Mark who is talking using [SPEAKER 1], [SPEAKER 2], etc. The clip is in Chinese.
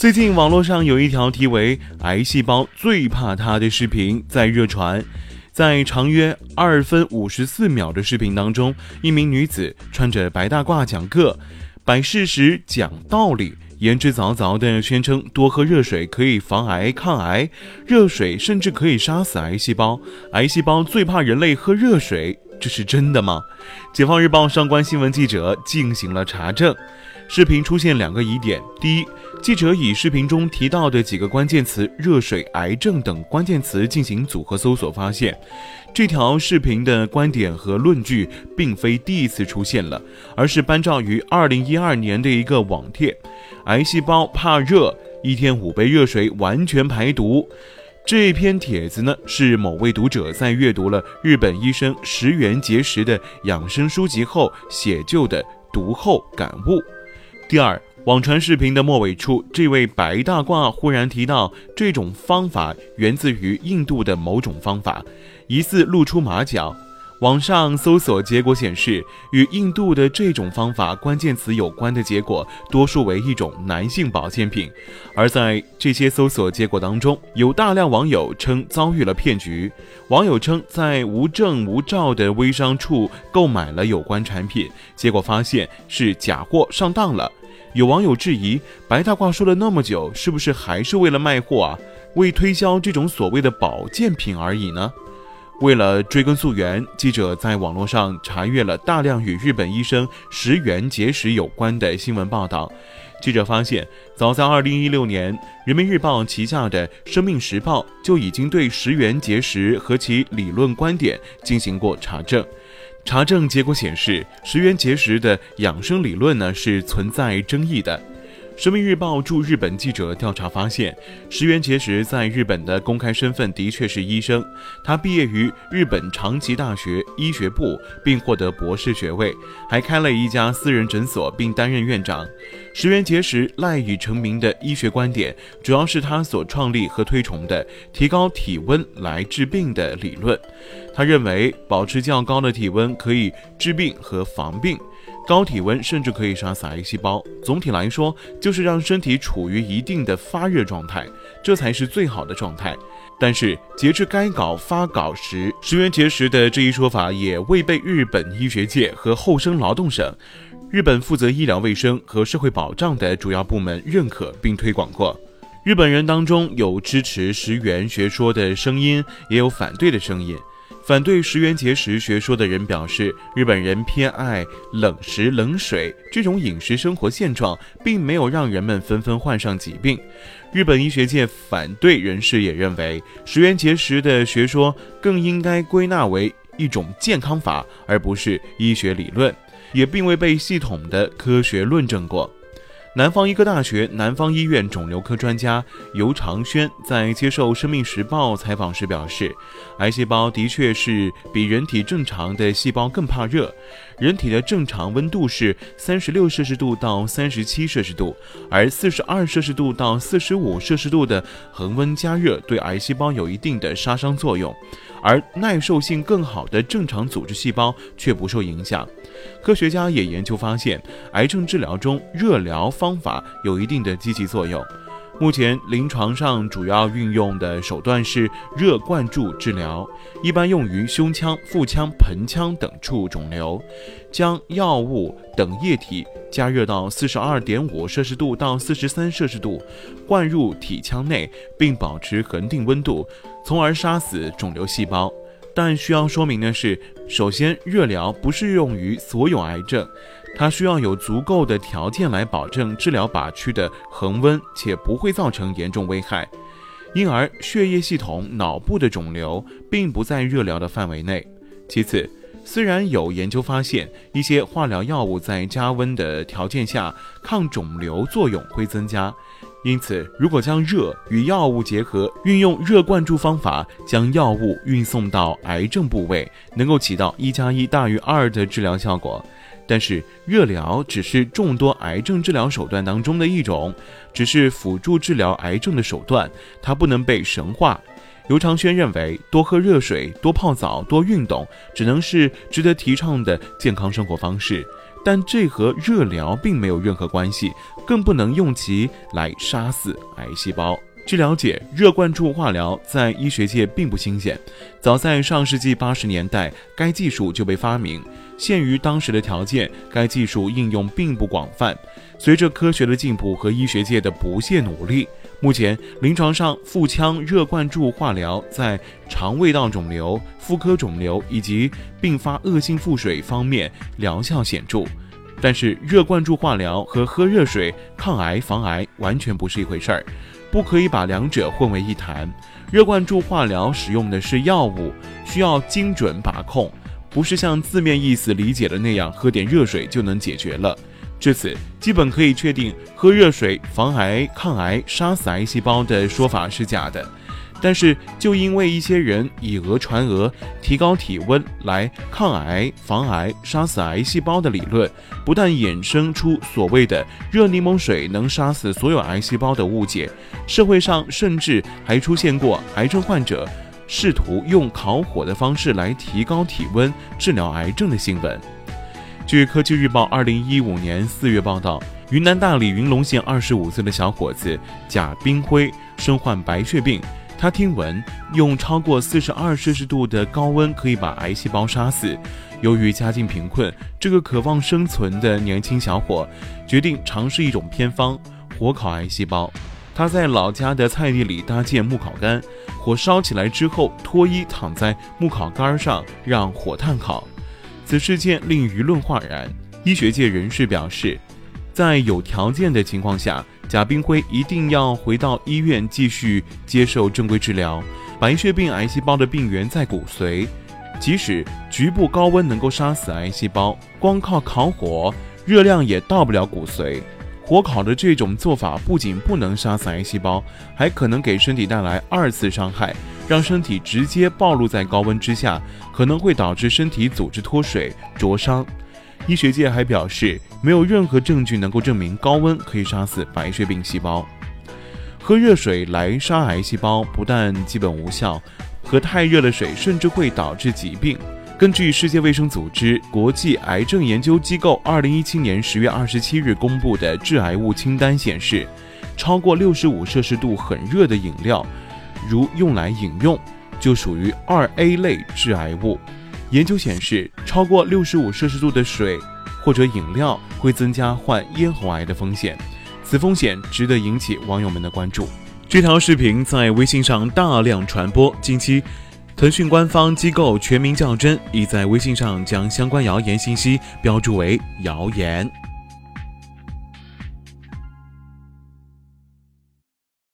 [SPEAKER 1] 最近网络上有一条题为“癌细胞最怕它”的视频在热传，在长约二分五十四秒的视频当中，一名女子穿着白大褂讲课，摆事实讲道理，言之凿凿地宣称多喝热水可以防癌抗癌，热水甚至可以杀死癌细胞，癌细胞最怕人类喝热水，这是真的吗？解放日报上官新闻记者进行了查证。视频出现两个疑点：第一，记者以视频中提到的几个关键词“热水”“癌症”等关键词进行组合搜索，发现这条视频的观点和论据并非第一次出现了，而是搬照于2012年的一个网帖：“癌细胞怕热，一天五杯热水完全排毒。”这篇帖子呢，是某位读者在阅读了日本医生石原节食的养生书籍后写就的读后感悟。第二，网传视频的末尾处，这位白大褂忽然提到，这种方法源自于印度的某种方法，疑似露出马脚。网上搜索结果显示，与印度的这种方法关键词有关的结果，多数为一种男性保健品。而在这些搜索结果当中，有大量网友称遭遇了骗局。网友称，在无证无照的微商处购买了有关产品，结果发现是假货，上当了。有网友质疑，白大褂说了那么久，是不是还是为了卖货啊？为推销这种所谓的保健品而已呢？为了追根溯源，记者在网络上查阅了大量与日本医生石原结石有关的新闻报道。记者发现，早在2016年，人民日报旗下的《生命时报》就已经对石原结石和其理论观点进行过查证。查证结果显示，石原结石的养生理论呢是存在争议的。人民日报驻日本记者调查发现，石原节实在日本的公开身份的确是医生，他毕业于日本长崎大学医学部，并获得博士学位，还开了一家私人诊所，并担任院长。石原节实赖以成名的医学观点，主要是他所创立和推崇的提高体温来治病的理论。他认为，保持较高的体温可以治病和防病。高体温甚至可以杀死癌细胞。总体来说，就是让身体处于一定的发热状态，这才是最好的状态。但是，截至该稿发稿时，石原节食的这一说法也未被日本医学界和厚生劳动省（日本负责医疗卫生和社会保障的主要部门）认可并推广过。日本人当中有支持石原学说的声音，也有反对的声音。反对石原节食学说的人表示，日本人偏爱冷食冷水这种饮食生活现状，并没有让人们纷纷患上疾病。日本医学界反对人士也认为，石原节食的学说更应该归纳为一种健康法，而不是医学理论，也并未被系统的科学论证过。南方医科大学南方医院肿瘤科专家尤长轩在接受《生命时报》采访时表示，癌细胞的确是比人体正常的细胞更怕热。人体的正常温度是三十六摄氏度到三十七摄氏度，而四十二摄氏度到四十五摄氏度的恒温加热对癌细胞有一定的杀伤作用，而耐受性更好的正常组织细胞却不受影响。科学家也研究发现，癌症治疗中热疗方法有一定的积极作用。目前临床上主要运用的手段是热灌注治疗，一般用于胸腔、腹腔、盆腔等处肿瘤。将药物等液体加热到四十二点五摄氏度到四十三摄氏度，灌入体腔内，并保持恒定温度，从而杀死肿瘤细胞。但需要说明的是，首先，热疗不适用于所有癌症。它需要有足够的条件来保证治疗靶区的恒温，且不会造成严重危害。因而，血液系统、脑部的肿瘤并不在热疗的范围内。其次，虽然有研究发现一些化疗药物在加温的条件下抗肿瘤作用会增加，因此，如果将热与药物结合，运用热灌注方法将药物运送到癌症部位，能够起到一加一大于二的治疗效果。但是，热疗只是众多癌症治疗手段当中的一种，只是辅助治疗癌症的手段，它不能被神化。尤长轩认为，多喝热水、多泡澡、多运动，只能是值得提倡的健康生活方式。但这和热疗并没有任何关系，更不能用其来杀死癌细胞。据了解，热灌注化疗在医学界并不新鲜，早在上世纪八十年代，该技术就被发明。限于当时的条件，该技术应用并不广泛。随着科学的进步和医学界的不懈努力，目前临床上腹腔热灌注化疗在肠胃道肿瘤、妇科肿瘤以及并发恶性腹水方面疗效显著。但是，热灌注化疗和喝热水抗癌防癌完全不是一回事儿。不可以把两者混为一谈。热灌注化疗使用的是药物，需要精准把控，不是像字面意思理解的那样，喝点热水就能解决了。至此，基本可以确定，喝热水防癌、抗癌、杀死癌细胞的说法是假的。但是，就因为一些人以讹传讹，提高体温来抗癌、防癌、杀死癌细胞的理论，不但衍生出所谓的热柠檬水能杀死所有癌细胞的误解，社会上甚至还出现过癌症患者试图用烤火的方式来提高体温治疗癌症的新闻。据科技日报二零一五年四月报道，云南大理云龙县二十五岁的小伙子贾冰辉身患白血病。他听闻用超过四十二摄氏度的高温可以把癌细胞杀死。由于家境贫困，这个渴望生存的年轻小伙决定尝试一种偏方——火烤癌细胞。他在老家的菜地里搭建木烤杆，火烧起来之后，脱衣躺在木烤杆上，让火炭烤。此事件令舆论哗然。医学界人士表示，在有条件的情况下。贾冰辉一定要回到医院继续接受正规治疗。白血病癌细胞的病源在骨髓，即使局部高温能够杀死癌细胞，光靠烤火，热量也到不了骨髓。火烤的这种做法不仅不能杀死癌细胞，还可能给身体带来二次伤害，让身体直接暴露在高温之下，可能会导致身体组织脱水、灼伤。医学界还表示，没有任何证据能够证明高温可以杀死白血病细胞。喝热水来杀癌细胞不但基本无效，喝太热的水甚至会导致疾病。根据世界卫生组织国际癌症研究机构二零一七年十月二十七日公布的致癌物清单显示，超过六十五摄氏度很热的饮料，如用来饮用，就属于二 A 类致癌物。研究显示，超过六十五摄氏度的水或者饮料会增加患咽喉癌的风险，此风险值得引起网友们的关注。这条视频在微信上大量传播，近期，腾讯官方机构全民较真已在微信上将相关谣言信息标注为谣言。